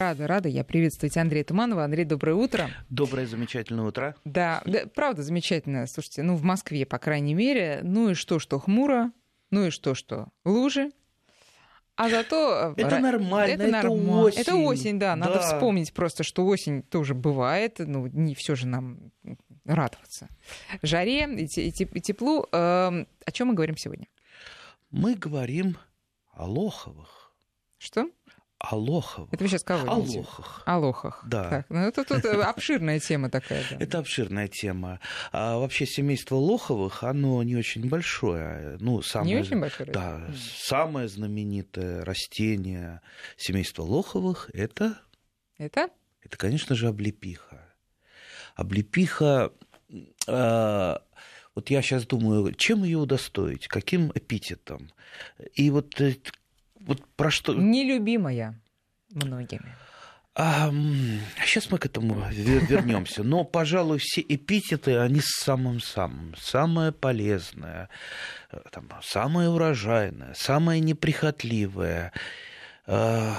Рада, рада. Я приветствовать Андрея Туманова. Андрей, доброе утро. Доброе, замечательное утро. Да, да, правда замечательно. Слушайте, ну в Москве, по крайней мере, ну и что, что хмуро, ну и что, что лужи. А зато... Э, это нормально, это, это нормально. осень. Это осень, да. Надо да. вспомнить просто, что осень тоже бывает. Ну, не все же нам радоваться. Жаре и теплу. Эм, о чем мы говорим сегодня? Мы говорим о лоховых. Что? Алохов. Это вы сейчас кого Алохах. Алохах. Да. Так, ну, это тут обширная тема такая. Да. Это обширная тема. А вообще семейство Лоховых, оно не очень большое. Ну, самое, не очень большое? Да. Mm. Самое знаменитое растение семейства Лоховых – это… Это? Это, конечно же, облепиха. Облепиха… Э, вот я сейчас думаю, чем ее удостоить, каким эпитетом. И вот э, вот про что... Нелюбимая многими. А, сейчас мы к этому вернемся. Но, пожалуй, все эпитеты, они самым-самым. Самое полезное, э, там, самое урожайное, самое неприхотливое. А,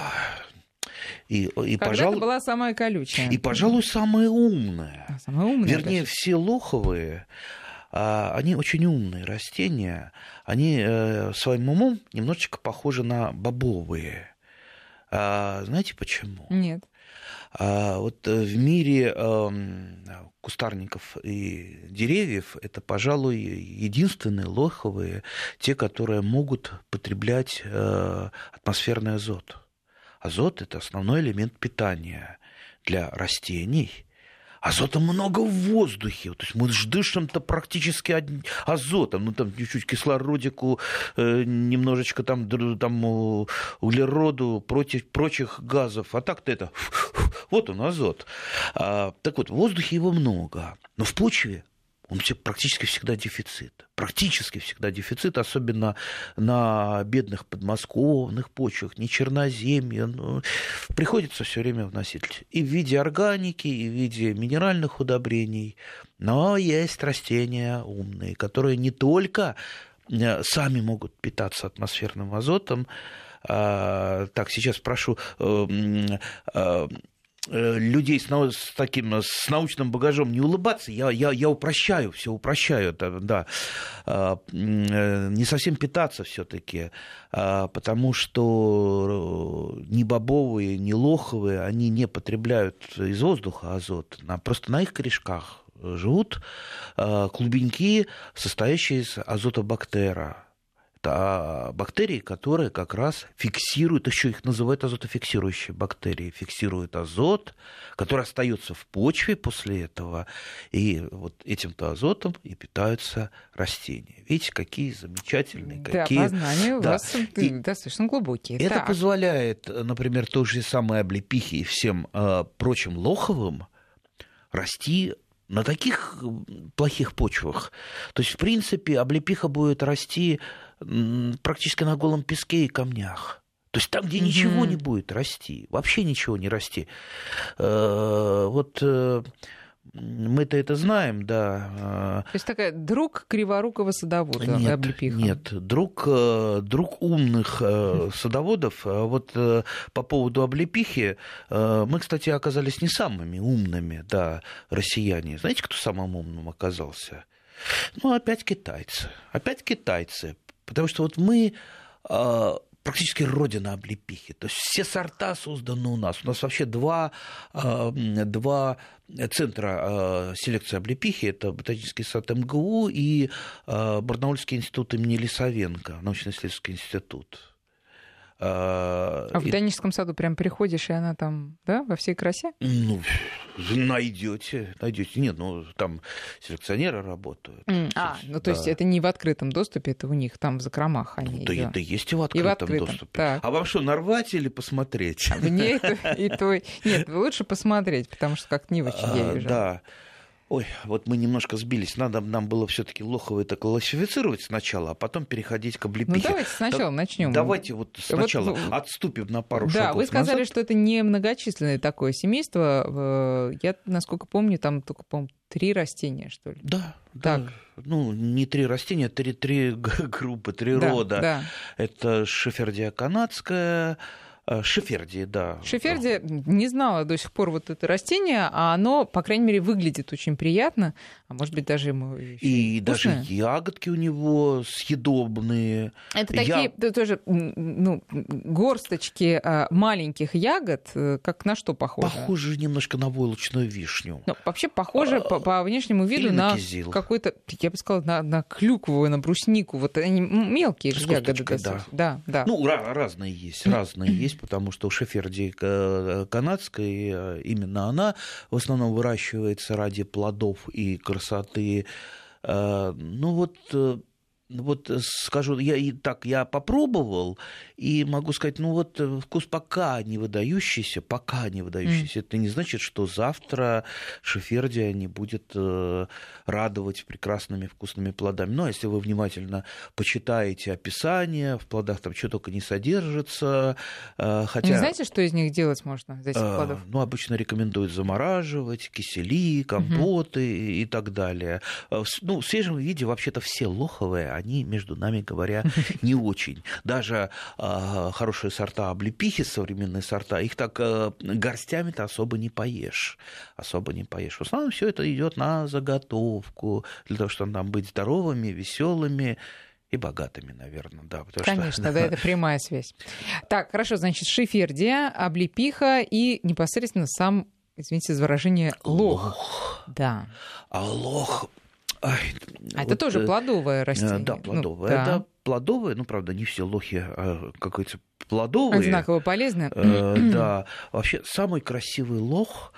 и, и пожалуй, была самая колючая. И, пожалуй, самое умное. А, самое умное Вернее, даже. все лоховые, они очень умные растения, они э, своим умом немножечко похожи на бобовые. А, знаете почему? Нет. А, вот э, в мире эм, кустарников и деревьев это, пожалуй, единственные лоховые, те, которые могут потреблять э, атмосферный азот. Азот – это основной элемент питания для растений – Азота много в воздухе. То есть мы дышим-то практически азотом. Ну, там чуть-чуть кислородику, э, немножечко там, там углероду, против прочих газов. А так-то это... Вот он, азот. А, так вот, в воздухе его много. Но в почве он практически всегда дефицит. Практически всегда дефицит, особенно на бедных подмосковных почвах, не черноземье. Ну, приходится все время вносить и в виде органики, и в виде минеральных удобрений. Но есть растения умные, которые не только э, сами могут питаться атмосферным азотом, а, так, сейчас прошу э, э, людей с, с таким с научным багажом не улыбаться, я, я, я упрощаю, все упрощаю, это, да, а, э, не совсем питаться все-таки, а, потому что ни бобовые, ни лоховые, они не потребляют из воздуха азот, просто на их корешках живут а, клубеньки, состоящие из азотобактера бактерии, которые как раз фиксируют, еще их называют азотофиксирующие бактерии, фиксируют азот, который остается в почве после этого, и вот этим-то азотом и питаются растения. Видите, какие замечательные, да, какие... познания у вас и достаточно глубокие. Это так. позволяет, например, той же самой облепихе и всем э, прочим лоховым расти на таких плохих почвах. То есть, в принципе, облепиха будет расти практически на голом песке и камнях. То есть там, где mm-hmm. ничего не будет расти, вообще ничего не расти. Э, вот э, мы-то это знаем, да. А. То есть такая друг криворукого садовода, нет, облепиха. Нет, друг, э, друг умных садоводов. А вот по поводу облепихи, мы, кстати, оказались не самыми умными, да, россияне. Знаете, кто самым умным оказался? Ну, опять китайцы. Опять китайцы. Потому что вот мы а, практически родина облепихи. То есть все сорта созданы у нас. У нас вообще два, а, два центра а, селекции облепихи. Это Ботанический сад МГУ и Барнаульский институт имени Лисовенко, научно-исследовательский институт. А, а в Ботаническом саду прям приходишь, и она там, да, во всей красе? Ну, найдете, найдете. Нет, ну там селекционеры работают. Mm. А, ну то да. есть это не в открытом доступе, это у них там в закромах они. Ну, да, да. да есть и в открытом, и в открытом. доступе. Так. А вам что, нарвать или посмотреть? Мне это и то. Нет, лучше посмотреть, потому что как не очень я вижу. Да. Ой, вот мы немножко сбились. Надо нам было все-таки Лохова это классифицировать сначала, а потом переходить к облепихе. Ну давайте сначала да, начнем. Давайте вот сначала вот, отступим на пару да, шагов. Да, вы сказали, назад. что это не многочисленное такое семейство. Я, насколько помню, там только, по-моему, три растения, что ли? Да, так. да. Ну, не три растения, три, три группы, три да, рода. Да. Это шифердия канадская, Шефердия, да. Шефердия, не знала до сих пор вот это растение, а оно, по крайней мере, выглядит очень приятно, а может быть даже ему И даже ягодки у него съедобные. Это такие Я... тоже ну, горсточки а, маленьких ягод, э, как на что похоже? Похоже немножко на войлочную вишню. Ну, вообще похоже а, по, по внешнему виду на, на какой-то, я бы сказала, на, на клюкву, на бруснику. Вот они мелкие же ягоды. Да. да, да. Ну, разные есть, разные есть, потому что у шеферди э, канадской э, именно она в основном выращивается ради плодов и красоты. Э, ну вот вот скажу, я и так я попробовал, и могу сказать, ну вот э, вкус пока не выдающийся, пока не выдающийся. Mm. Это не значит, что завтра шефердия не будет э, радовать прекрасными вкусными плодами. Но если вы внимательно почитаете описание, в плодах там что только не содержится. Э, хотя... Не знаете, что из них делать можно, из этих плодов? Ну, обычно рекомендуют замораживать, кисели, компоты mm-hmm. и так далее. Ну, в свежем виде вообще-то все лоховые, они, между нами говоря, не очень. Даже а, хорошие сорта облепихи, современные сорта, их так э, горстями-то особо не поешь. Особо не поешь. В основном все это идет на заготовку, для того, чтобы там быть здоровыми, веселыми и богатыми, наверное, да. Конечно, что, да, это прямая связь. Так, хорошо, значит, шифердия, облепиха и непосредственно сам, извините за выражение, лох. лох. Да. А лох Ай, а вот, это тоже э, плодовое растение. Да, ну, плодовое. Ну, да. Это плодовое, ну, правда, не все лохи, а, как говорится, плодовые. Одинаково полезны. Э, да. Вообще, самый красивый лох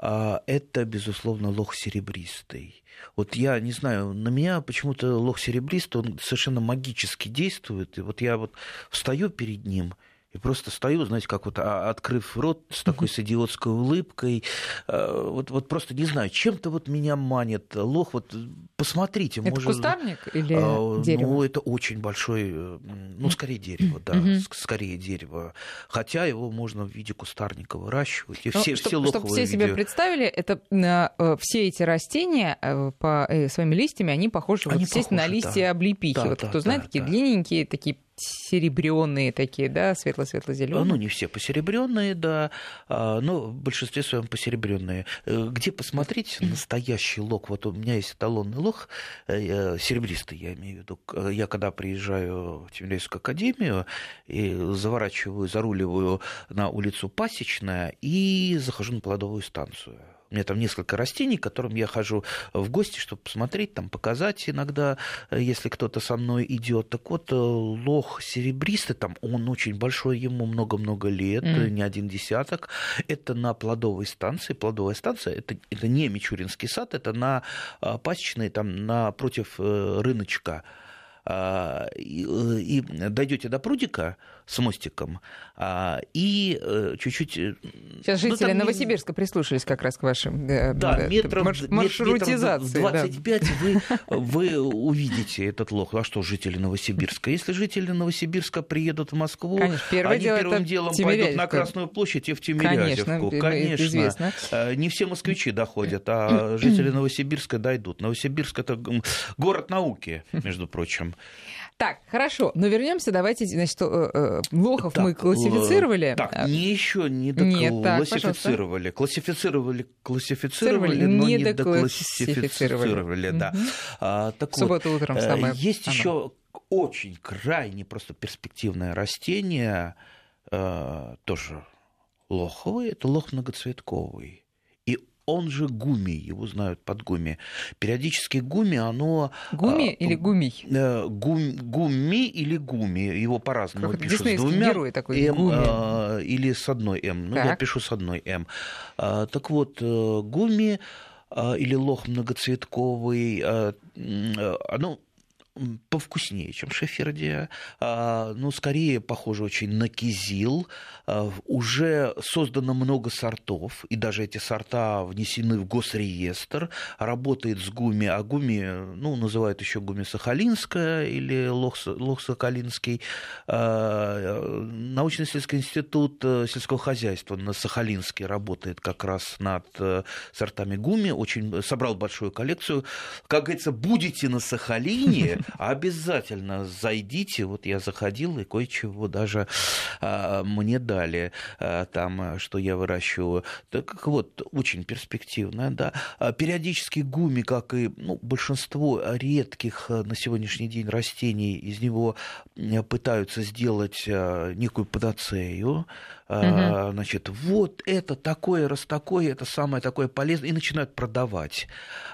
а, это, безусловно, лох серебристый. Вот я не знаю, на меня почему-то лох серебристый, он совершенно магически действует. И вот я вот встаю перед ним, и просто стою, знаете, как вот а, открыв рот с такой с идиотской улыбкой. Э, вот, вот просто не знаю, чем-то вот меня манит лох. Вот посмотрите. Это может... кустарник или а, дерево? Ну, это очень большой, э, ну, скорее дерево, да, угу. скорее дерево. Хотя его можно в виде кустарника выращивать. И ну, все, чтоб, все чтобы все себе представили, это э, все эти растения по своими листьями, они похожи, они вот, естественно, похожи, на листья облепихи. Да, вот да, кто да, знает, да, такие да. длинненькие, такие серебряные такие, да, светло-светло-зеленые. Ну, не все посеребренные, да, а, но в большинстве своем посеребренные. Э, где посмотреть настоящий лог? Вот у меня есть эталонный лог, э, серебристый, я имею в виду. Я когда приезжаю в Тимирязевскую академию и заворачиваю, заруливаю на улицу Пасечная и захожу на плодовую станцию у меня там несколько растений, к которым я хожу в гости, чтобы посмотреть, там, показать иногда, э, если кто-то со мной идет. Так вот, э, лох серебристый, там он очень большой, ему много-много лет, mm. не один десяток. Это на плодовой станции. Плодовая станция это, это не Мичуринский сад, это на пасечной, там напротив рыночка. А, и, и дойдете до прудика, с мостиком. А, и э, чуть-чуть... Э, Сейчас ну, жители ну, Новосибирска прислушались как раз к вашим э, да, метров, марш, маршрутизации. Метров 25 да. вы, вы увидите этот лох. А что жители Новосибирска? Если жители Новосибирска приедут в Москву, Конечно, они дело первым делом пойдут на Красную площадь и в Тимирязевку. Конечно, Конечно. Известно. Не все москвичи доходят, а жители Новосибирска дойдут. Новосибирск – это город науки, между прочим. Так, хорошо, но вернемся, давайте, значит, э, э, лохов так, мы классифицировали. Так, не еще не доклассифицировали. Классифицировали, классифицировали, но не доклассифицировали, да. А, так В субботу утром э, самое. Есть еще очень крайне просто перспективное растение, тоже лоховый, это лох многоцветковый он же гуми, его знают под гуми. Периодически гуми, оно... Гуми а, или гумий? Э, гум, гуми или гуми, его по-разному как пишут. С двумя герой такой, М а, или с одной М. Ну, так. я пишу с одной М. А, так вот, э, гуми а, или лох многоцветковый, а, оно повкуснее, чем шефердия, а, ну, скорее похоже очень на кизил. А, уже создано много сортов, и даже эти сорта внесены в госреестр. Работает с гуми, а гуми, ну, называют еще гуми сахалинская или лох, лох сахалинский. А, Научно-исследовательский институт э, сельского хозяйства на Сахалинске работает как раз над э, сортами гуми, очень собрал большую коллекцию. Как говорится, будете на Сахалине, Обязательно зайдите. Вот я заходил и кое-чего даже а, мне дали а, там, что я выращиваю. Так вот, очень перспективно, да. А, периодически гуми, как и ну, большинство редких а, на сегодняшний день растений, из него пытаются сделать а, некую панацею угу. значит, вот это такое, раз такое, это самое такое полезное, и начинают продавать.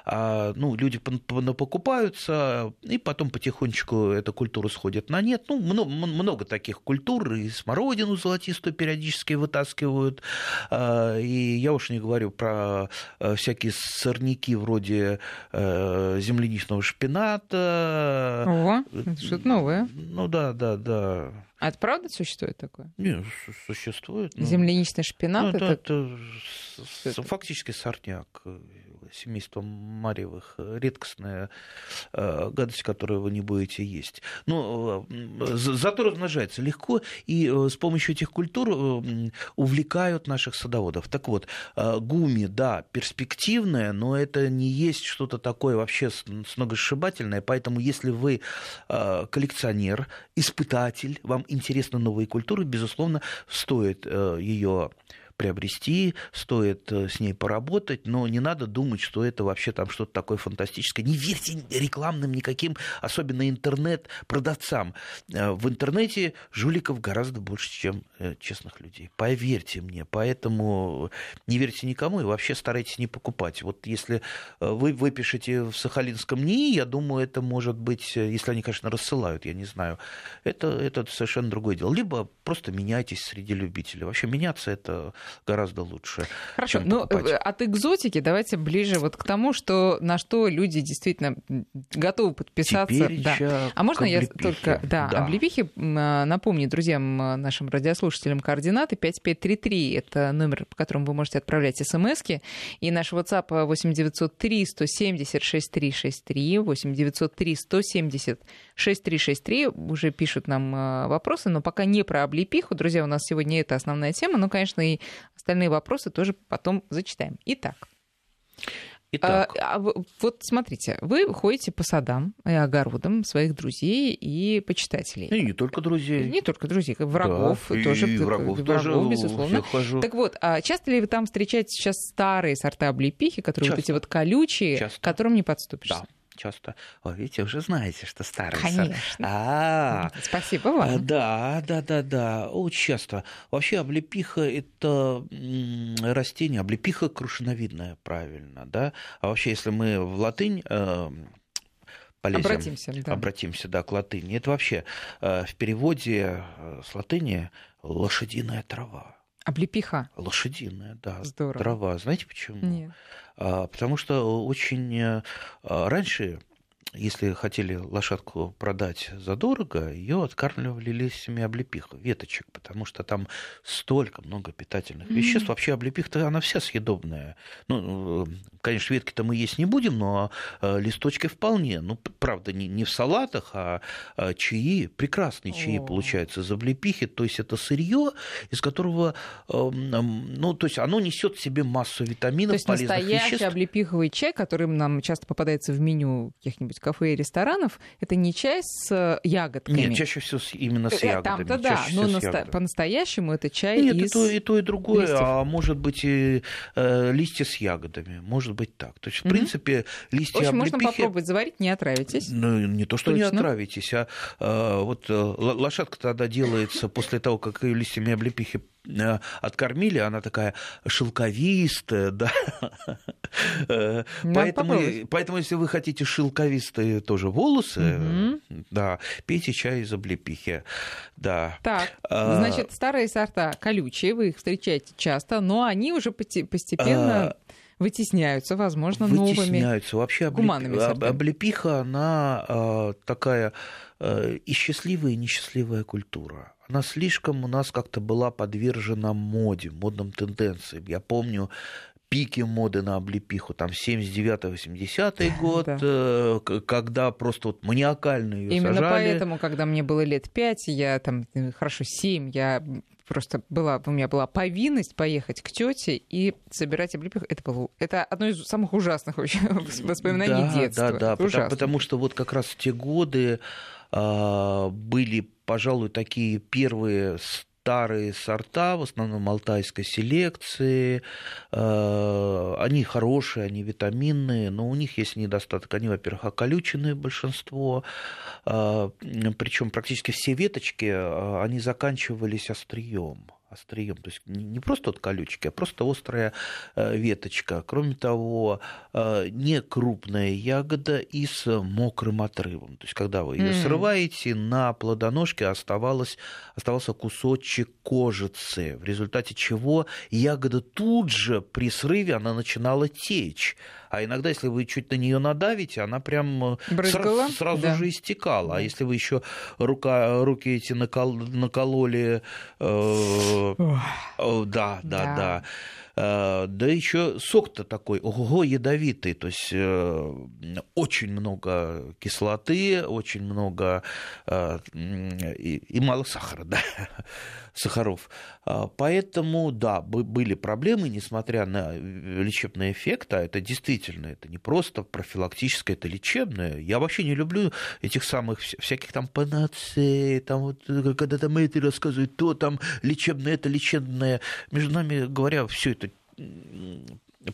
А, ну, люди покупаются, и потом потихонечку эта культура сходит на нет. Ну, много, много таких культур, и смородину золотистую периодически вытаскивают, а, и я уж не говорю про всякие сорняки вроде земляничного шпината. Ого, что-то новое. Ну да, да, да. А это правда существует такое? Нет, существует. Ну, Земляничный шпинат? Ну, это, это фактически сорняк семейства Марьевых, редкостная э, гадость, которую вы не будете есть. Но э, зато размножается легко, и э, с помощью этих культур увлекают наших садоводов. Так вот, гуми, да, перспективная, но это не есть что-то такое вообще сногосшибательное, поэтому если вы коллекционер, испытатель, вам интересны новые культуры, безусловно, стоит ее приобрести, стоит э, с ней поработать, но не надо думать, что это вообще там что-то такое фантастическое. Не верьте рекламным никаким, особенно интернет-продавцам. Э, в интернете жуликов гораздо больше, чем э, честных людей. Поверьте мне. Поэтому не верьте никому и вообще старайтесь не покупать. Вот если вы выпишете в Сахалинском НИИ, я думаю, это может быть, если они, конечно, рассылают, я не знаю, это, это совершенно другое дело. Либо просто меняйтесь среди любителей. Вообще меняться это гораздо лучше. Хорошо, но ну, от экзотики давайте ближе вот к тому, что на что люди действительно готовы подписаться. Да. А можно я только да, да. облепихи а, напомню друзьям нашим радиослушателям координаты 5533 это номер, по которому вы можете отправлять смски, и наш WhatsApp 8903 170 6363 8903 170 6363 уже пишут нам а, вопросы, но пока не про облепиху, друзья, у нас сегодня это основная тема, но, конечно, и Остальные вопросы тоже потом зачитаем. Итак. Итак. А, а, вот смотрите, вы ходите по садам и огородам своих друзей и почитателей. И не только друзей. Не только друзей, врагов да, тоже. И врагов, врагов тоже безусловно. Хожу. Так вот, а часто ли вы там встречаете сейчас старые сорта облепихи, которые часто. вот эти вот колючие, часто. к которым не подступишься? Да часто. О, видите, уже знаете, что старый Конечно. А, Спасибо вам. А, да, да, да, да. Очень часто. Вообще облепиха – это растение, облепиха крушиновидная, правильно, да? А вообще, если мы в латынь э, полезем, обратимся, да. обратимся, да, к латыни, это вообще э, в переводе э, с латыни лошадиная трава. Облепиха. Лошадиная, да. Здорово. Трава. Знаете почему? Нет. А, потому что очень э, раньше если хотели лошадку продать задорого, ее откармливали листьями облепиха, веточек, потому что там столько много питательных mm-hmm. веществ. Вообще облепиха она вся съедобная. Ну, конечно, ветки-то мы есть не будем, но а, листочки вполне. Ну, правда, не, не в салатах, а, а чаи, прекрасные чаи oh. получаются из облепихи. То есть это сырье, из которого, ну, то есть оно несет в себе массу витаминов, то есть полезных настоящий веществ. облепиховый чай, который нам часто попадается в меню каких-нибудь кафе и ресторанов, это не чай с э, ягодками. Нет, чаще всего именно с э, ягодами. Там-то да, но наста- по-настоящему это чай Нет, из и то, и то, и другое, листьев. а может быть и э, листья с ягодами, может быть так. То есть, в mm-hmm. принципе, листья В общем, облепихи... можно попробовать заварить, не отравитесь. Ну, не то, что Точно. не отравитесь, а э, вот э, лошадка тогда делается после того, как ее листьями облепихи откормили, она такая шелковистая, да. Э, поэтому, поэтому, если вы хотите шелковистые тоже волосы, угу. да, пейте чай из облепихи. Да. Так, а, значит, старые сорта колючие, вы их встречаете часто, но они уже постепенно а, вытесняются, возможно, вытесняются. новыми Вытесняются. Вообще облеп... облепиха, она а, такая и счастливая, и несчастливая культура она слишком у нас как-то была подвержена моде, модным тенденциям. Я помню пики моды на облепиху, там 79-80 год, да. Э, когда просто вот маниакально ее Именно сажали. поэтому, когда мне было лет 5, я там, э, хорошо, 7, я просто была, у меня была повинность поехать к тете и собирать облепиху. Это было, это одно из самых ужасных вообще воспоминаний да, детства. Да, да, потому, потому что вот как раз в те годы были, пожалуй, такие первые старые сорта, в основном алтайской селекции. Э, они хорошие, они витаминные, но у них есть недостаток. Они, во-первых, околюченные большинство, э, причем практически все веточки, они заканчивались острием острием. То есть не просто от колючки, а просто острая э, веточка. Кроме того, э, не крупная ягода и с мокрым отрывом. То есть когда вы ее mm. срываете, на плодоножке оставалось, оставался кусочек кожицы, в результате чего ягода тут же при срыве она начинала течь. А иногда, если вы чуть на нее надавите, она прям э, сразу, сразу да. же истекала. А если вы еще рука, руки эти накол, накололи, э, да, да, да. да Э, да еще сок-то такой, ого, ядовитый, то есть э, очень много кислоты, очень много э, и мало сахара, да, сахаров. Поэтому, да, были проблемы, несмотря на лечебный эффект, а это действительно, это не просто профилактическое, это лечебное. Я вообще не люблю этих самых всяких там панацеи, там вот, когда там это рассказывают, то там лечебное, это лечебное. Между нами говоря, все это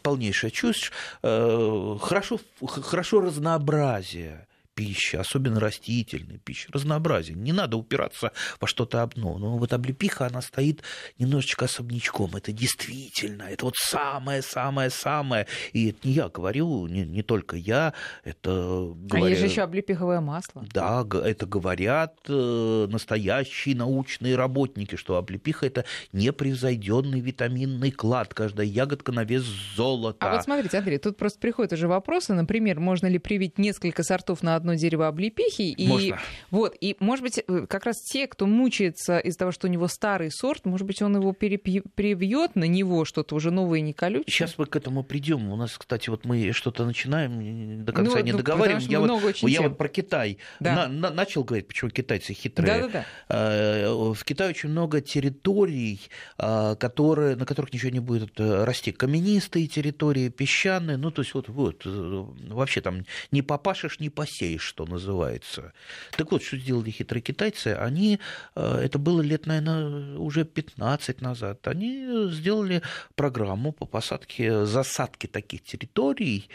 полнейшая чушь. Э, хорошо, хорошо разнообразие пищи, особенно растительной пищи, разнообразие. Не надо упираться во что-то одно. Но вот облепиха, она стоит немножечко особнячком. Это действительно, это вот самое-самое-самое. И это не я говорю, не, не только я, это говорят... А есть же еще облепиховое масло. Да, это говорят э, настоящие научные работники, что облепиха – это непревзойденный витаминный клад. Каждая ягодка на вес золота. А вот смотрите, Андрей, тут просто приходят уже вопросы. Например, можно ли привить несколько сортов на одну одно дерево облепихи. И, Можно. Вот, и, может быть, э, как раз те, кто мучается из-за того, что у него старый сорт, может быть, он его привьет на него что-то уже новое и не колючее. Сейчас мы к этому придем. У нас, кстати, вот мы что-то начинаем, до конца ну, не ну, договариваем. Я, вот, я вот про Китай да. на, на, начал говорить, почему китайцы хитрые. Да, да, да. В Китае очень много территорий, а, которые, на которых ничего не будет э, расти. Каменистые территории, песчаные. Ну, то есть вот, вот э, вообще там не попашешь, не посеешь что называется. Так вот, что сделали хитрые китайцы? Они, э, это было лет, наверное, уже 15 назад, они сделали программу по посадке, засадке таких территорий,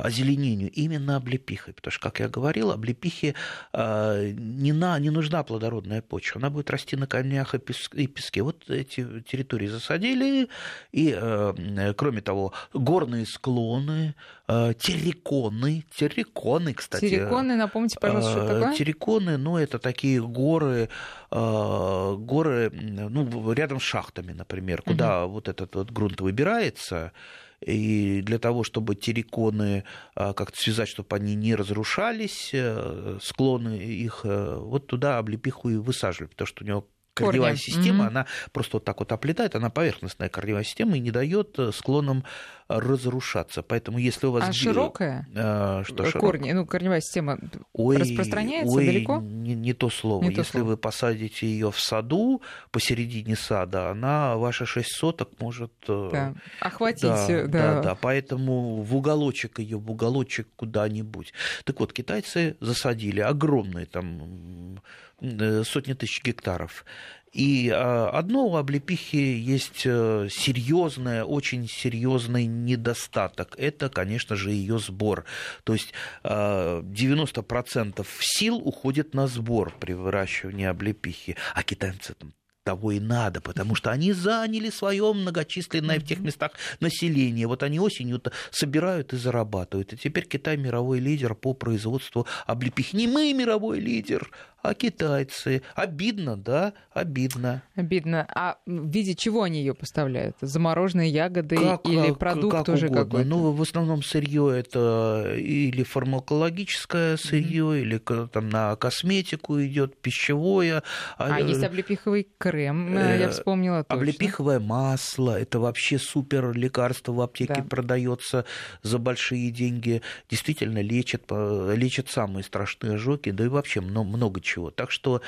озеленению именно облепихой. Потому что, как я говорил, облепихе э, не, на, не нужна плодородная почва. Она будет расти на камнях и песке. Вот эти территории засадили. И, э, кроме того, горные склоны, э, терриконы. Терриконы, кстати. Терриконы, напомните, пожалуйста, что такое? Терриконы, ну, это такие горы, горы ну, рядом с шахтами, например, куда угу. вот этот вот грунт выбирается, и для того, чтобы терриконы а, как-то связать, чтобы они не разрушались, э, склоны их, э, вот туда облепиху и высаживали, потому что у него корневая Корни. система, угу. она просто вот так вот оплетает, она поверхностная корневая система и не дает э, склонам разрушаться. Поэтому если у вас... А широкая? А, что Корни, широкая? ну, корневая система ой, распространяется ой, далеко? Не, не то слово. Не если то слово. вы посадите ее в саду, посередине сада, она ваши 6 соток может... Э, да. Охватить. Да, да. да, да. Поэтому в уголочек ее, в уголочек куда-нибудь. Так вот, китайцы засадили огромные там Э, сотни тысяч гектаров. И а, одно у облепихи есть э, серьезное, очень серьезный недостаток. Это, конечно же, ее сбор. То есть 90% а, сил уходит на сбор при выращивании облепихи, а китайцы там того и надо, потому что они заняли свое многочисленное в тех местах население. Вот они осенью-то собирают и зарабатывают. И теперь Китай мировой лидер по производству облепих. Не мы мировой лидер, а китайцы. Обидно, да, обидно. Обидно. А в виде чего они ее поставляют? Замороженные ягоды как, или продукт как угодно. какой-то? Ну, в основном сырье это или фармакологическое сырье, mm-hmm. или там на косметику идет, пищевое. А, а есть облепиховый крем, э, я вспомнила. Точно. Облепиховое масло, это вообще супер лекарство в аптеке да. продается за большие деньги. Действительно лечит, лечит самые страшные ожоги, да и вообще много, много чего. Так что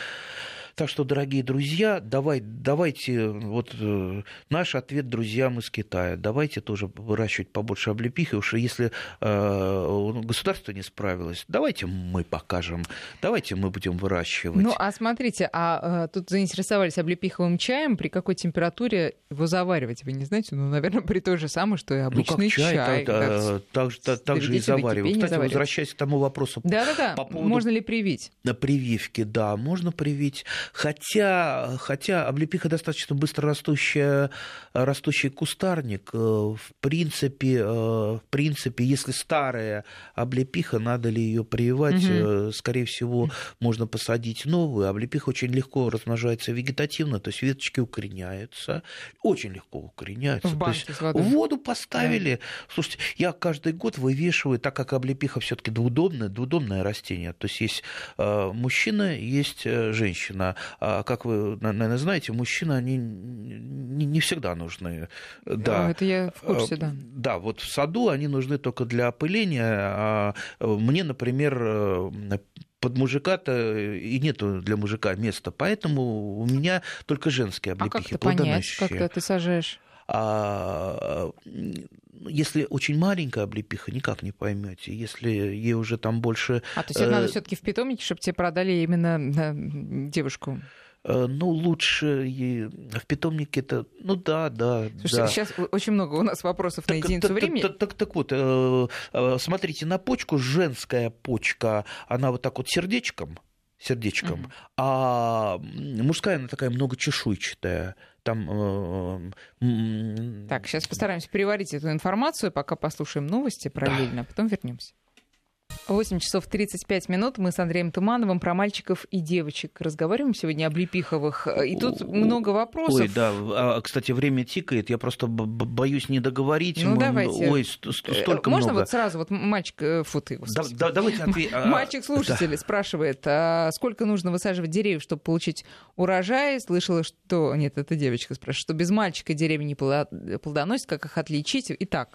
Так что, дорогие друзья, давай, давайте, вот э, наш ответ друзьям из Китая, давайте тоже выращивать побольше облепихи, уж если э, государство не справилось, давайте мы покажем, давайте мы будем выращивать. Ну, а смотрите, а э, тут заинтересовались облепиховым чаем, при какой температуре его заваривать, вы не знаете? Ну, наверное, при той же самой, что и обычный ну, как чай. чай так, да, так, так, так же и заваривать. Кстати, заваривать. возвращаясь к тому вопросу. Да-да-да, по поводу... можно ли привить? На прививке, да, можно привить. Хотя, хотя облепиха достаточно быстро растущая, растущий кустарник. Э, в принципе, э, в принципе, если старая облепиха, надо ли ее прививать? Угу. Скорее всего, можно посадить новую. Облепиха очень легко размножается вегетативно, то есть веточки укореняются. Очень легко укореняются. В, то есть в воду поставили. Да. Слушайте, я каждый год вывешиваю, так как облепиха все-таки двудомное, двудомное растение. То есть есть мужчина, есть женщина. А, как вы, наверное, знаете, мужчины, они не всегда нужны. Да. Это я в курсе, да. Да, вот в саду они нужны только для опыления. А мне, например, под мужика-то и нету для мужика места, поэтому у меня только женские облепихи. А как это понять, когда ты сажаешь? А если очень маленькая облепиха, никак не поймете. Если ей уже там больше... А то есть это надо э, все-таки в питомнике, чтобы тебе продали именно девушку? Э, ну, лучше в питомнике это, ну да, да. Слушайте, да. сейчас очень много у нас вопросов так, на единицу так, времени. Так, так, так, вот, э, смотрите, на почку женская почка, она вот так вот сердечком, сердечком, mm а мужская она такая многочешуйчатая там... Э, так, сейчас постараемся переварить эту информацию, пока послушаем новости параллельно, да. а потом вернемся. 8 часов 35 минут. Мы с Андреем Тумановым про мальчиков и девочек разговариваем сегодня об Лепиховых. И тут много вопросов. Ой, да. А, кстати, время тикает. Я просто боюсь не договорить. Ну, Мы... давайте. Ой, столько Можно много. вот сразу, вот мальчик... Э, фу, ты, да, да, давайте ответ... А, Мальчик-слушатель спрашивает, а сколько нужно высаживать деревьев, чтобы получить урожай? Слышала, что... Нет, это девочка спрашивает, что без мальчика деревья не плодоносят, как их отличить? Итак.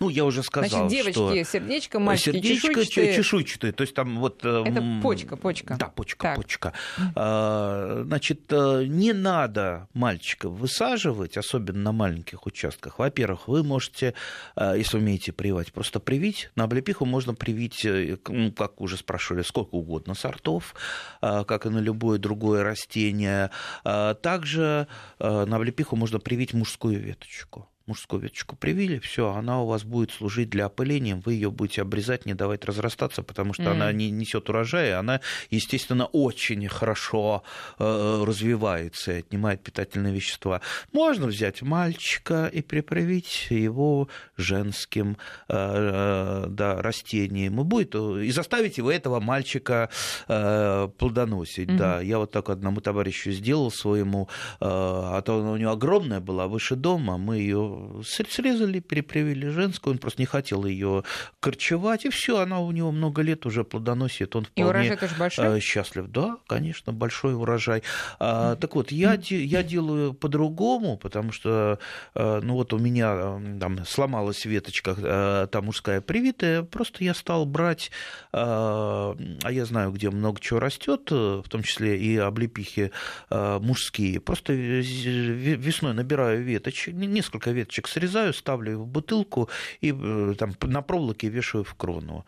Ну, я уже сказал, Значит, девочки, что... сердечко, мальчики сердечко, чешуйчатые. чешуйчатые. То есть там вот... Э, Это почка, почка. Да, почка, так. почка. А, значит, э, не надо мальчика высаживать, особенно на маленьких участках. Во-первых, вы можете, э, если умеете прививать, просто привить. На облепиху можно привить, ну, как уже спрашивали, сколько угодно сортов, как и на любое другое растение. Также на облепиху можно привить мужскую веточку мужскую веточку привили, все, она у вас будет служить для опыления, вы ее будете обрезать, не давать разрастаться, потому что mm. она не несет урожая, она, естественно, очень хорошо э, развивается и отнимает питательные вещества. Можно взять мальчика и приправить его женским э, э да, растением, и, будет, и заставить его этого мальчика э, плодоносить. Mm-hmm. Да, я вот так одному товарищу сделал своему, э, а то у него огромная была выше дома, мы ее срезали, перепривели женскую, он просто не хотел ее корчевать, и все, она у него много лет уже плодоносит, он вполне и урожай тоже большой? Э, счастлив. Да, конечно, большой урожай. Mm-hmm. Так вот, я, я делаю по-другому, потому что, э, ну вот у меня там сломалась веточка, э, там мужская привитая, просто я стал брать, а я знаю, где много чего растет, в том числе и облепихи мужские, просто весной набираю веточек, несколько веточек, веточек срезаю, ставлю в бутылку и э, там, на проволоке вешаю в крону.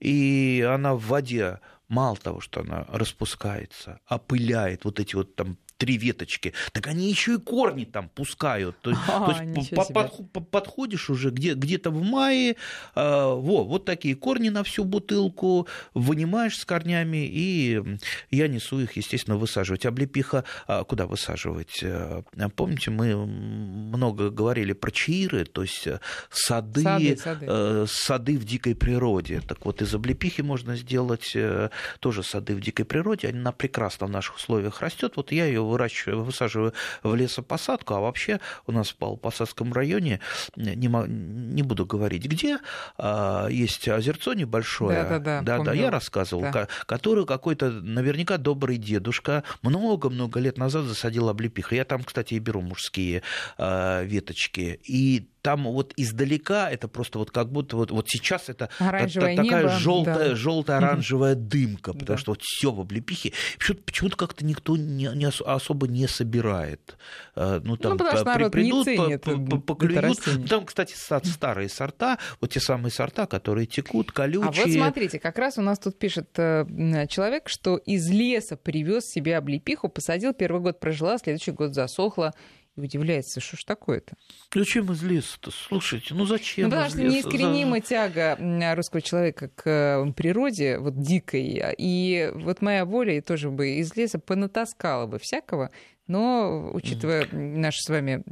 И она в воде мало того, что она распускается, опыляет вот эти вот там три веточки, так они еще и корни там пускают. То, а, то есть по, по, подходишь уже где, где-то в мае, э, во, вот такие корни на всю бутылку, вынимаешь с корнями, и я несу их, естественно, высаживать. Облепиха а куда высаживать? Э, помните, мы много говорили про чаиры, то есть э, сады, сады, сады. Э, сады в дикой природе. Так вот, из облепихи можно сделать э, тоже сады в дикой природе, она прекрасно в наших условиях растет. Вот я ее выращиваю, высаживаю в лесопосадку, а вообще у нас в Павлопосадском районе, не, не буду говорить где, а, есть озерцо небольшое, да, да, да, да, я рассказывал, да. который какой-то наверняка добрый дедушка много-много лет назад засадил облепиху. Я там, кстати, и беру мужские а, веточки. И там вот издалека это просто вот как будто вот, вот сейчас это Оранжевое такая небо, желтая, да. желтая оранжевая дымка, потому Да. что вот все в облепихе. Почему-то, почему-то как-то никто не, не ос- особо не собирает. Э, Ну, там, потому что народ не придут, по- ценит по- это по- поклюют. растение. Ну, Там, кстати, старые сорта, вот те самые сорта, которые текут, колючие. А вот смотрите, как раз у нас тут пишет э, человек, что из леса привез себе облепиху, посадил, первый год прожила, следующий год засохла. И удивляется, что ж такое-то? Зачем из леса-то? Слушайте, ну зачем Ну, потому что леса? неискоренимая тяга русского человека к э, природе, вот дикой. И вот моя воля тоже бы из леса понатаскала бы всякого, но, учитывая нашу с вами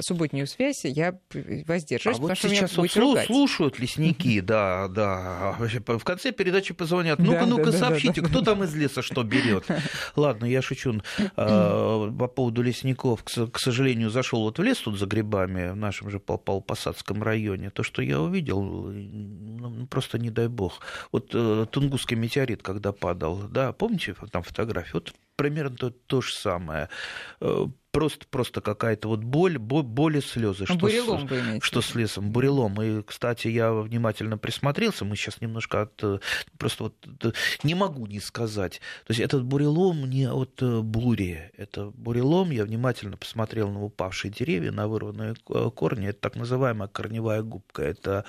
субботнюю связь, я воздерживаюсь, А потому вот что меня сейчас вот будете слу- ругать. слушают лесники, да, да. Вообще, В конце передачи позвонят. Ну-ка, Да, ну-ка, да, сообщите, да. кто там из леса что берет. Ладно, я шучу. А, По поводу лесников, к сожалению, зашел вот в лес тут за грибами в нашем же Пал-Посадском районе. То, что я увидел, ну, ну, просто не дай бог. Вот э, Тунгусский метеорит, когда падал, да, помните там фотографии? Вот примерно то, то же самое. Э, Просто, просто какая-то вот боль, боль, боль и слезы. Ну, что с- бурелом вы имеете в что с лесом, бурелом. И, кстати, я внимательно присмотрелся, мы сейчас немножко от... э, Просто вот э, не могу не сказать. То есть этот бурелом не от бури. Это бурелом, я внимательно посмотрел на упавшие деревья, на вырванные корни. Это так называемая корневая губка. Это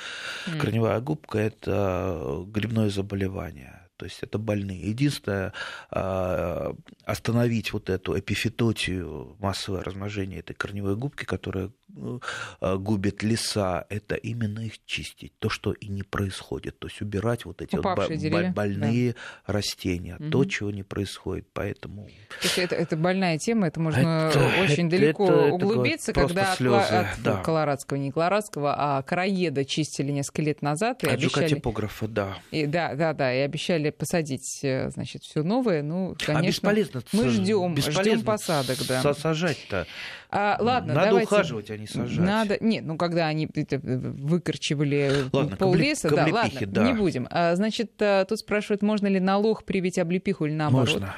М. корневая губка – это грибное заболевание. То есть это больные. Единственное, а, остановить вот эту эпифитотию, массовое размножение этой корневой губки, которая ну, а, губит леса, это именно их чистить. То, что и не происходит. То есть убирать вот эти вот Упавшие бо- деревья, больные растения. То, Мгм. чего не происходит. Поэтому... То это, это больная тема, это можно Это- очень это- далеко это- это углубиться, просто когда от, слезы, от да. колорадского, не колорадского, а караеда чистили несколько лет назад и От обещали... да. И, да, да, да, и обещали посадить, э, значит, все новое. Ну, а конечно, бесполезно мы ждем, ждем посадок, да. са- Сажать-то. А, ладно, Надо давайте... ухаживать, а не сажать. Надо, нет, ну когда они это, выкорчевали Ладно, пол к обле- леса, к да, ладно, да. не будем. А, значит, а, тут спрашивают, можно ли на лох привить облепиху или наоборот? Можно.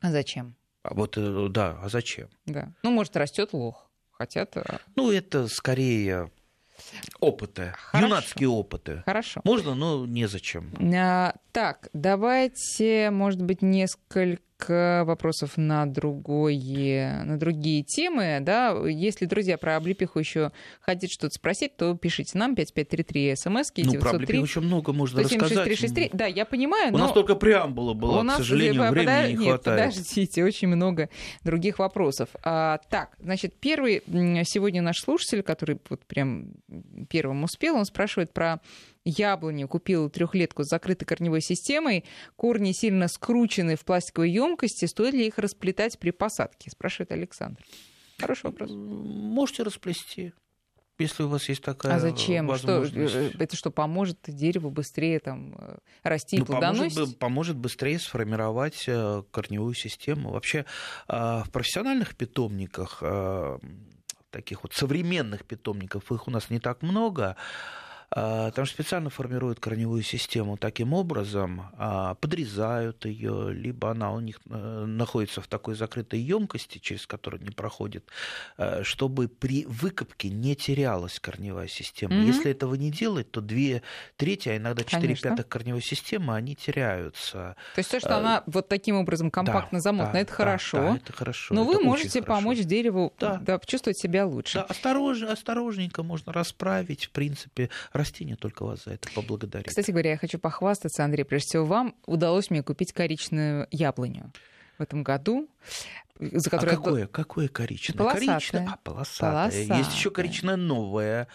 А зачем? А вот, э, да, а зачем? Да. Ну, может, растет лох. Хотят. а, Ну, это скорее опыты, Хорошо. юнацкие опыты. Хорошо. Можно, но незачем. А, так, давайте, может быть, несколько вопросов на другое, на другие темы, да. Если, друзья, про облепиху еще хотите что-то спросить, то пишите нам 5533 смс Ну, про 903 облепиху еще много можно рассказать. 363. Да, я понимаю, У но... нас только преамбула была, У нас, к сожалению, э, времени пода- не Нет, хватает. подождите, очень много других вопросов. А, так, значит, первый сегодня наш слушатель, который вот прям первым успел, он спрашивает про яблоню. Купил трехлетку с закрытой корневой системой. Корни сильно скручены в пластиковой емкости. Стоит ли их расплетать при посадке? Спрашивает Александр. Хороший вопрос. Можете расплести, если у вас есть такая А зачем? Что, возможность. э, это что, поможет дереву быстрее там, э, расти и Ну, поможет, плодоносить? бы- поможет быстрее сформировать э, корневую систему. Вообще в профессиональных питомниках, таких вот современных питомников, их у нас не так много, а, там специально формируют корневую систему таким образом, а, подрезают ее, либо она у них э, находится в такой закрытой емкости, через которую не проходит, э, чтобы при выкопке не терялась корневая система. Мгм. Если этого не делать, то две трети, а иногда четыре Конечно. пятых корневой системы, они теряются. То есть то, что Э, она вот таким образом компактно Да, замотана, да, это да, хорошо. да, это хорошо. но это вы можете хорошо. помочь дереву Да. да, почувствовать себя лучше. Да, осторож, осторожненько можно расправить. В принципе, растение только вас за это поблагодарит. Кстати говоря, я хочу похвастаться, Андрей, прежде всего вам удалось мне купить коричневую яблоню в этом году, за а которую я какое, какое коричневое? Полосатое. Коричневое. А, полосатое. Есть еще Полосатое. коричневое новое.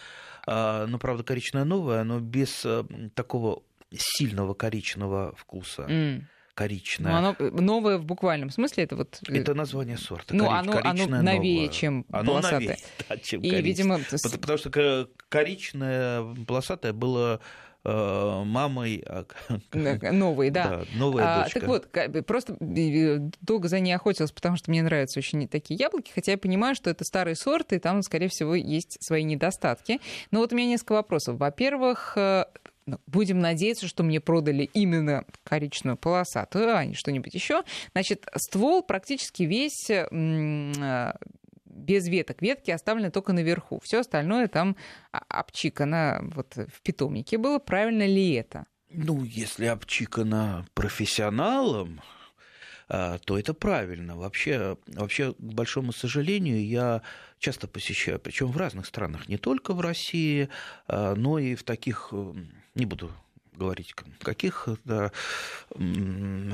А, Ну, правда, коричневое новое, но без э, такого сильного коричневого вкуса. М. Ну, Коричневое. оно э, новое в буквальном смысле, это вот... э, Это название сорта. Ну, корич- оно- оно коричневое новее, новое. чем Оно полосатое. новее, да, чем И, видимо, Потому, потому что ко- коричневое полосатое было э, мамой, а, новые, да. да, новая А, дочка. так вот, просто долго за ней охотилась, потому что мне нравятся очень такие яблоки, хотя я понимаю, что это старый сорт, и там, скорее всего, есть свои недостатки. Но вот у меня несколько вопросов. Во-первых, ну, будем надеяться, что мне продали именно коричневую полосатую, а не что-нибудь еще. Значит, ствол практически весь э, без веток. Ветки оставлены только наверху. Все остальное там обчикано вот в питомнике было. Правильно ли это? Ну, если обчикано профессионалом, а, то это правильно. Вообще, вообще, к большому сожалению, я часто посещаю, причем в разных странах, не только в России, а, но и в таких, не буду говорить, каких, да, ну,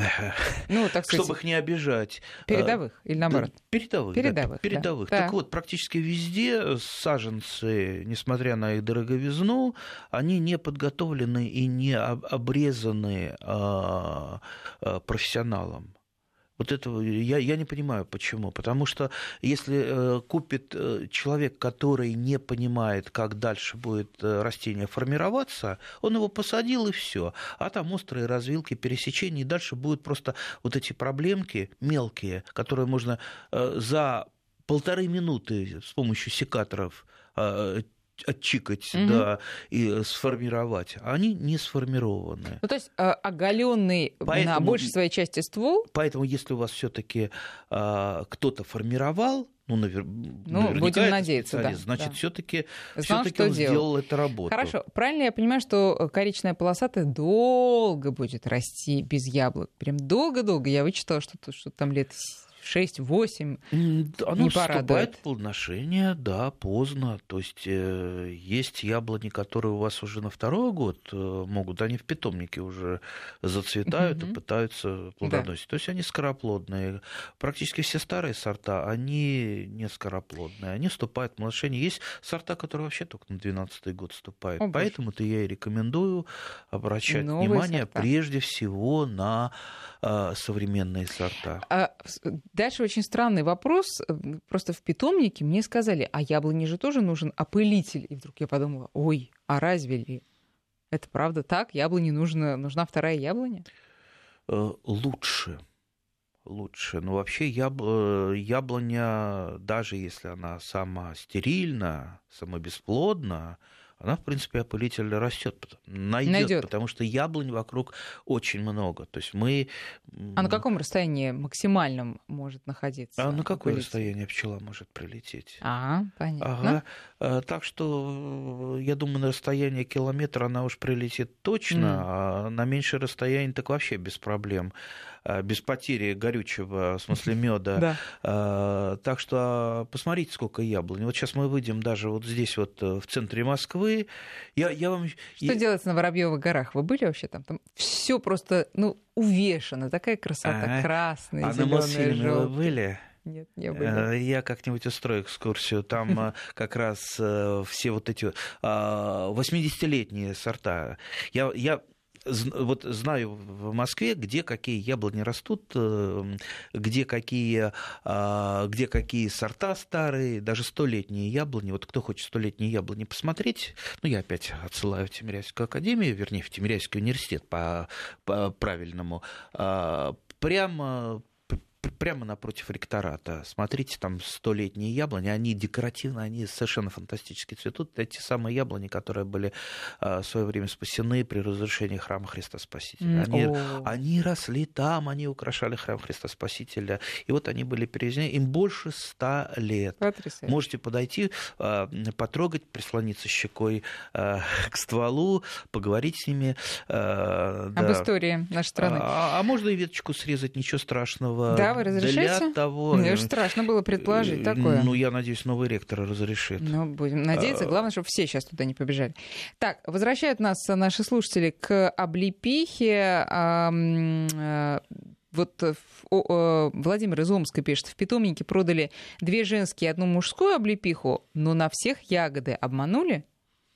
так сказать, чтобы их не обижать. Передовых или наоборот? Передовых. Передовых. Да, передовых. Да. Так вот, практически везде саженцы, несмотря на их дороговизну, они не подготовлены и не обрезаны а, а, профессионалом. Вот этого я, я не понимаю, почему. Потому что если э, купит э, человек, который не понимает, как дальше будет э, растение формироваться, он его посадил и все. А там острые развилки, пересечения, и дальше будут просто вот эти проблемки мелкие, которые можно за полторы минуты с помощью секаторов отчикать, угу. да, и сформировать, они не сформированы. Ну, то есть э, оголенный поэтому, на большей своей части ствол. Поэтому, если у вас все-таки а, кто-то формировал, ну, навер... ну будем надеяться, да, значит, да. все-таки все-таки он делал. сделал эту работу. Хорошо, правильно я понимаю, что коричная полосатая долго будет расти без яблок, прям долго-долго. Я вычитала, что, что там лет 6-8 Оно не вступает в плодоношение, да, поздно. То есть э, есть яблони, которые у вас уже на второй год э, могут, они в питомнике уже зацветают угу. и пытаются плодоносить. Да. То есть они скороплодные. Практически все старые сорта, они не скороплодные. Они вступают в плодоношение. Есть сорта, которые вообще только на 12 год вступают. О, Поэтому-то я и рекомендую обращать Новые внимание сорта. прежде всего на э, современные сорта. А, Дальше очень странный вопрос. Просто в питомнике мне сказали, а яблоне же тоже нужен опылитель. И вдруг я подумала, ой, а разве ли? Это правда так? Яблоне нужна, нужна вторая яблоня? Э, лучше. Лучше. Но вообще яб... Э, яблоня, даже если она сама стерильна, самобесплодна, она, в принципе, опылитель растет, найдет, потому что яблонь вокруг очень много. То есть мы... А на каком расстоянии максимальном может находиться? А на какое опылитель? расстояние пчела может прилететь? А, понятно. Ага. А, так что, я думаю, на расстояние километра она уж прилетит точно, mm. а на меньшее расстояние так вообще без проблем. Э, без потери горючего, в смысле меда. Да. Э, так что посмотрите, сколько яблонь. Вот сейчас мы выйдем даже вот здесь вот э, в центре Москвы. Я, я вам... Что я... делается на Воробьевых горах? Вы были вообще там? Там все просто, ну, увешано, такая красота, а, красная, а зеленая, желтая. вы были? Нет, не были. Я как-нибудь устрою экскурсию. Там как раз все вот эти 80-летние сорта. Я, я вот знаю в Москве, где какие яблони растут, э, где какие, а, где какие сорта старые, даже столетние яблони. Вот кто хочет столетние яблони посмотреть, ну, я опять отсылаю в Тимирязевскую академию, вернее, в Тимирязевский университет по, по правильному, а, прямо прямо напротив ректората. Смотрите, там столетние яблони, они декоративные, они совершенно фантастически цветут. Это те самые яблони, которые были а, в свое время спасены при разрушении храма Христа Спасителя. Они, они росли там, они украшали храм Христа Спасителя. И вот они были перевезены. Им больше ста лет. Потрясающе. Можете подойти, а, потрогать, прислониться щекой а, к стволу, поговорить с ними. Об да. истории нашей страны. А, а можно и веточку срезать, ничего страшного. Да, вы разрешите? Для того... Мне уж страшно было предположить э, такое. Ну, я надеюсь, новый ректор разрешит. Ну, будем надеяться. А, Главное, чтобы все сейчас туда не побежали. Так, возвращают нас наши слушатели к облепихе. Э, вот Владимир из Омска пишет, в питомнике продали две женские и одну мужскую облепиху, но на всех ягоды обманули,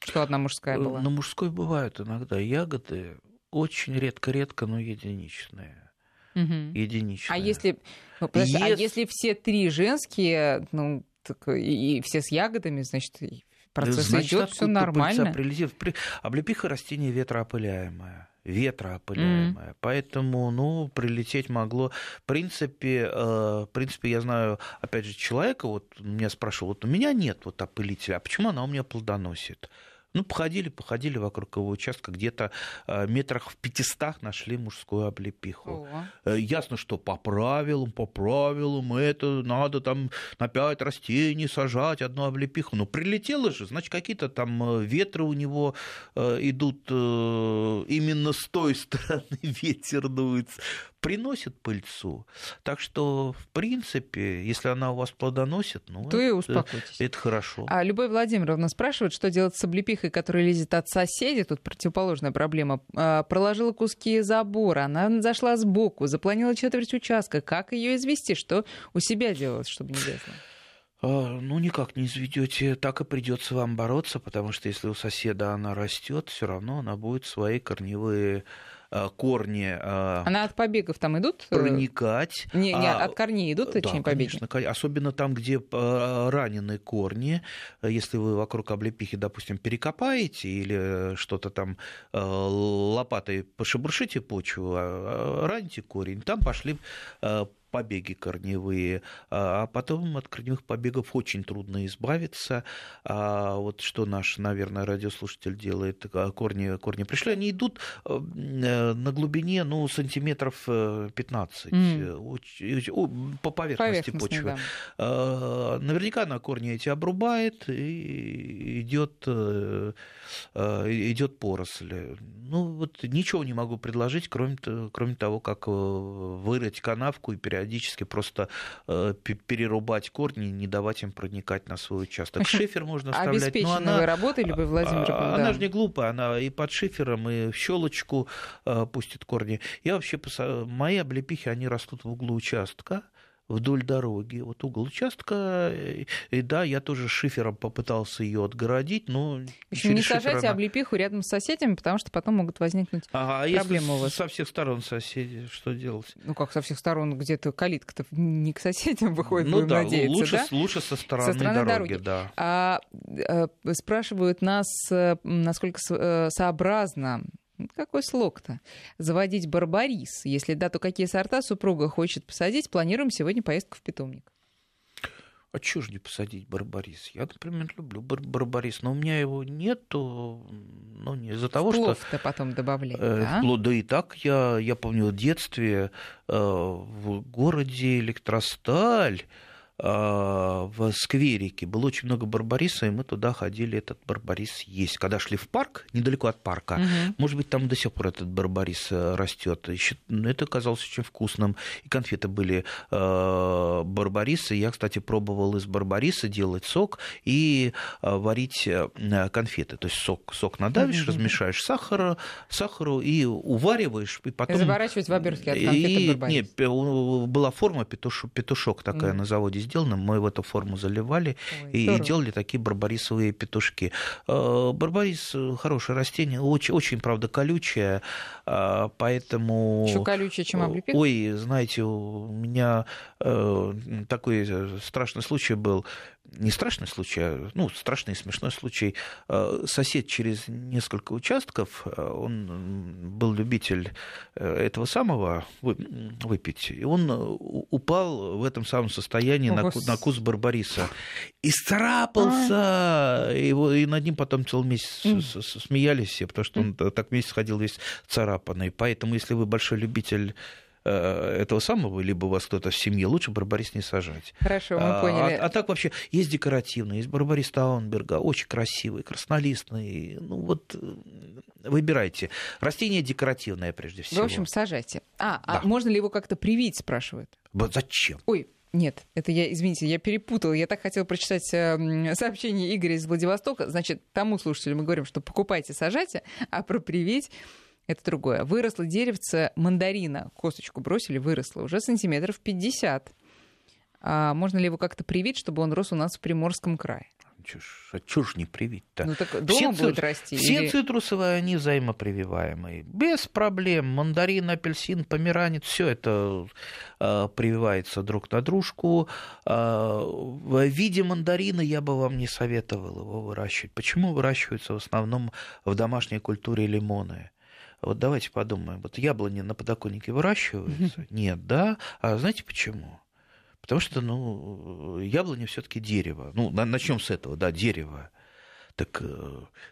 что одна мужская была? На мужской бывают иногда ягоды, очень редко-редко, но единичные угу. единичная. А если, ну, подожди, а если все три женские, ну, так и, и все с ягодами, значит, процесс значит, идет, все нормально. Прилетит. Облепиха растение ветроопыляемое ветроопыляемое. Mm-hmm. Поэтому, ну, прилететь могло. В принципе, э, в принципе, я знаю, опять же, человека, вот меня спрашивал, вот у меня нет вот опылителя, а почему она у меня плодоносит? Ну, походили, походили вокруг его участка, где-то э, метрах в пятистах нашли мужскую облепиху. О. Э, ясно, что по правилам, по правилам, это надо там на пять растений сажать одну облепиху. Но прилетело же, значит, какие-то там ветры у него идут именно с той стороны ветер дует приносит пыльцу. Так что, в принципе, если она у вас плодоносит, ну, то это, и успокойтесь. Это хорошо. А Любовь Владимировна спрашивает, что делать с облепихой, которая лезет от соседей. Тут противоположная проблема. А, проложила куски забора, она зашла сбоку, запланила четверть участка. Как ее извести? Что у себя делать, чтобы не лезла? А, ну, никак не изведете, так и придется вам бороться, потому что если у соседа она растет, все равно она будет свои корневые корни... Э, Она от побегов там идут? Э, проникать. Не, не а, от корней идут, да, побеги? конечно. Особенно там, где раненые корни. Если вы вокруг облепихи, допустим, перекопаете или что-то там лопатой пошебуршите почву, а, а, раните корень, там пошли побеги корневые, а, а потом от корневых побегов очень трудно избавиться. А вот что наш, наверное, радиослушатель делает, а, корни, корни пришли, они идут э, на глубине, ну, сантиметров 15 mm. по поверхности, почвы. Да. Наверняка на корни эти обрубает и идет, э, э, идет поросль. Ну, вот ничего не могу предложить, кроме, кроме того, как вырыть канавку и периодически периодически просто э, перерубать корни, не давать им проникать на свой участок. Шифер можно вставлять. но она, вы работали, Любовь Владимировна? А, она да. же не глупая, она и под шифером, и в щелочку э, пустит корни. Я вообще, мои облепихи, они растут в углу участка, вдоль дороги. Вот угол участка, и да, я тоже шифером попытался ее отгородить, но... В общем, не сажайте она... облепиху рядом с соседями, потому что потом могут возникнуть ага, а проблемы у вас. со всех сторон соседи, что делать? Ну как со всех сторон, где-то калитка-то не к соседям выходит, ну, да, надеяться, лучше, да? лучше со стороны, со стороны дороги, дороги. да. А, а, спрашивают нас, э, насколько э, сообразно какой слог-то? Заводить барбарис. Если да, то какие сорта супруга хочет посадить? Планируем сегодня поездку в питомник. А чего же не посадить барбарис? Я, например, люблю бар- барбарис, но у меня его нету, ну, не из-за того, что... Плов-то потом добавлять, э, да? Вплоть, да и так я, я помню в детстве э, в городе Электросталь в скверике было очень много барбариса, и мы туда ходили этот барбарис есть. Когда шли в парк, недалеко от парка, угу. может быть, там до сих пор этот барбарис э, растет. Ну, это казалось очень вкусным. И конфеты были э, барбарисы. Я, кстати, пробовал из барбариса делать сок и э, варить конфеты. То есть сок, сок надавишь, угу. размешаешь сахар, сахару и увариваешь. И потом... Заворачивать в обертки от конфеты барбарис. Нет, была форма петуш, петушок такая угу. на заводе сделано, мы в эту форму заливали Ой, и, и делали такие барбарисовые петушки. Э, барбарис хорошее растение, очень, очень правда, колючее, э, поэтому... Еще колючее, чем облепиха? Ой, знаете, у меня э, такой страшный случай был не страшный случай, а ну, страшный и смешной случай. Э, сосед через несколько участков, э, он был любитель э, этого самого выпить, и он упал в этом самом состоянии на, на куст барбариса. И царапался! И, и над ним потом целый месяц смеялись все, потому что он так месяц ходил весь царапанный. Поэтому, если вы большой любитель Э, этого самого, либо у вас кто-то в семье, лучше барбарис не сажать. Хорошо, мы а, поняли. А, а так вообще есть декоративные, есть барбарис Таунберга, очень красивый, краснолистный. Ну вот э, выбирайте. Растение декоративное прежде всего. В общем, сажайте. А, а да. а можно ли его как-то привить, спрашивают? Вот зачем? Ой, нет, это я, извините, я перепутала. Я так хотела прочитать э, сообщение Игоря из Владивостока. Значит, тому слушателю мы говорим, что покупайте, сажайте, а про привить это другое. Выросло деревце мандарина, косточку бросили, выросло уже сантиметров 50. А можно ли его как-то привить, чтобы он рос у нас в Приморском крае? А чё ж не привить-то? Ну так дома все, будет расти? Все или... цитрусовые, они взаимопрививаемые. Без проблем. Мандарин, апельсин, померанец, все это э, прививается друг на дружку. Э, в виде мандарина я бы вам не советовал его выращивать. Почему выращиваются в основном в домашней культуре лимоны? Вот давайте подумаем. Вот яблони на подоконнике выращиваются? Нет, да? А знаете почему? Потому что, ну, яблони все-таки дерево. Ну, начнем с этого, да, дерево. Так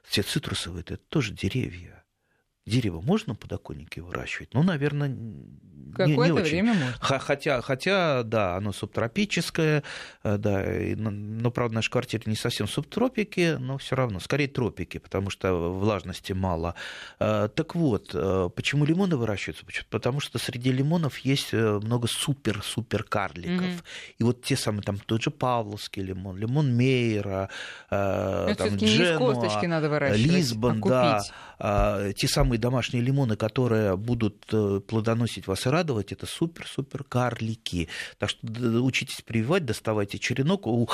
все цитрусовые это тоже деревья. Дерево можно на подоконнике выращивать? Ну, наверное, Какое-то не, не время очень. можно. Хотя, хотя, да, оно субтропическое, э, да, но, правда, наша квартира не совсем субтропики, но все равно, скорее тропики, потому что влажности мало. Э, так вот, э, почему лимоны выращиваются? Потому что среди лимонов есть много супер-супер карликов. Mm-hmm. И вот те самые, там, тот же Павловский лимон, лимон Мейера, но там, Дженуа, надо Лисбон, а да, те самые домашние лимоны, которые будут плодоносить вас и радовать, это супер-супер карлики. Так что учитесь прививать, доставайте черенок. У,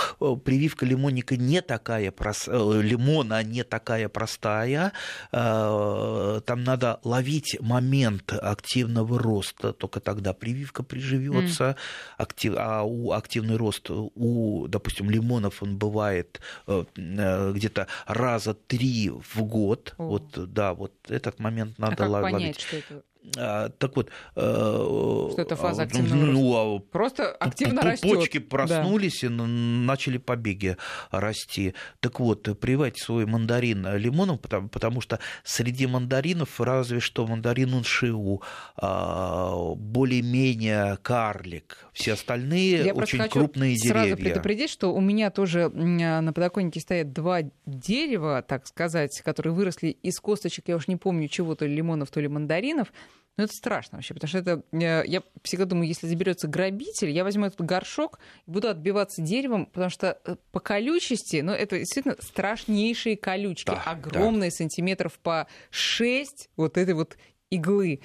прививка лимонника не такая простая, э, лимона не такая простая. Э, там надо ловить момент активного роста, только тогда прививка приживется. Mm. Актив, а у активный рост у, допустим, лимонов он бывает э, где-то раза три в год. Oh. Вот, да, вот этот момент надо а как ловить. Понять, что это а, так вот, э, что это фаза активного ну, роста? Просто активно растет. Почки проснулись да. и начали побеги расти. Так вот, прививайте свой мандарин лимоном, потому, потому что среди мандаринов разве что мандарин уншиу а, более-менее карлик. Все остальные Я очень крупные деревья. сразу предупредить, что у меня тоже на подоконнике стоят два дерева, так сказать, которые выросли из косточек, я уж не помню, чего, то ли лимонов, то ли мандаринов. Ну, это страшно вообще, потому что это... Э, я всегда думаю, если заберется грабитель, я возьму этот горшок и буду отбиваться деревом, потому что э, по колючести, ну, это действительно страшнейшие колючки. Да, огромные, да. сантиметров по 6 вот этой вот иглы.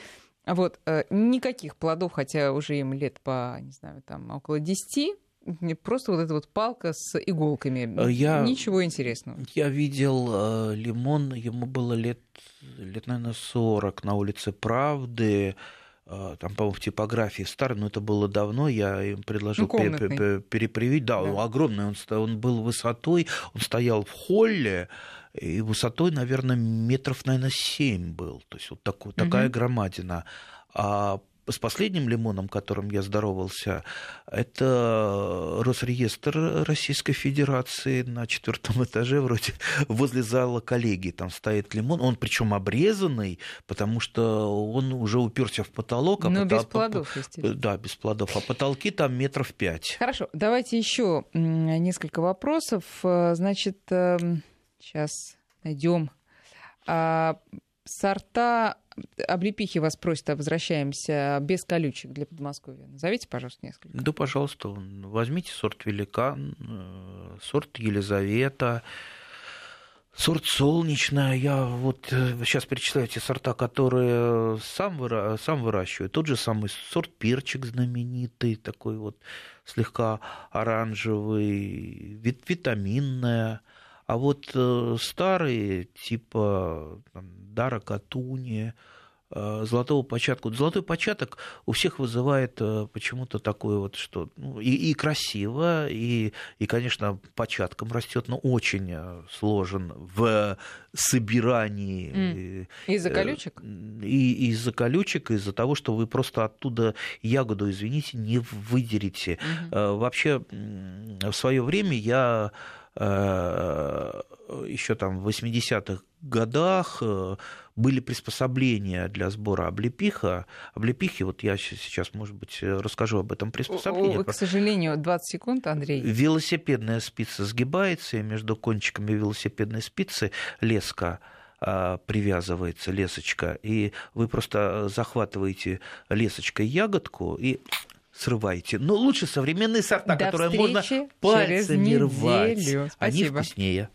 Вот, э, никаких плодов, хотя уже им лет по, не знаю, там, около 10, просто вот эта вот палка с иголками. Я, Ничего интересного. Я видел э, лимон, ему было лет, лет, наверное, 40 на улице Правды. Э, там, по-моему, в типографии старый, но это было давно, я им предложил ну, пере- перепривить. Да, да. Он огромный, он, он был высотой, он стоял в холле, и высотой, наверное, метров, наверное, 7 был. То есть вот такой, угу. такая громадина. А с последним лимоном, которым я здоровался, это Росреестр Российской Федерации на четвертом этаже, вроде возле зала коллегии. Там стоит лимон, он причем обрезанный, потому что он уже уперся в потолок. А Но потол... без плодов, естественно. Да, без плодов. А потолки там метров пять. Хорошо, давайте еще несколько вопросов. Значит, сейчас эм, найдем а, сорта облепихи вас просят, возвращаемся, без колючек для Подмосковья. Назовите, пожалуйста, несколько. Да, пожалуйста, возьмите сорт Великан, э, сорт Елизавета, Сорт солнечная, я вот сейчас э, перечисляю те сорта, которые сам, выра... сам выращиваю. Тот же самый сорт перчик знаменитый, такой вот слегка оранжевый, вит... витаминная. А вот э, старые, типа там, Дара Катуни, э, золотого початка. Вот золотой початок у всех вызывает э, почему-то такое вот, что ну, и, и красиво, и, и, конечно, початком растет, но очень сложен в собирании. Mm. Из-за колючек? И из-за колючек, из-за того, что вы просто оттуда ягоду, извините, не выдерете. Mm-hmm. Вообще, в свое время я еще там в 80-х годах э, были приспособления для сбора облепиха. Облепихи, вот я сейчас, может быть, расскажу об этом приспособлении. К сожалению, 20 секунд, Андрей. Велосипедная спица сгибается, и между кончиками велосипедной спицы леска э, привязывается лесочка, и вы просто захватываете лесочкой ягодку и срывайте. Но лучше современные сорта, До которые можно пальцами рвать. Спасибо. Они вкуснее.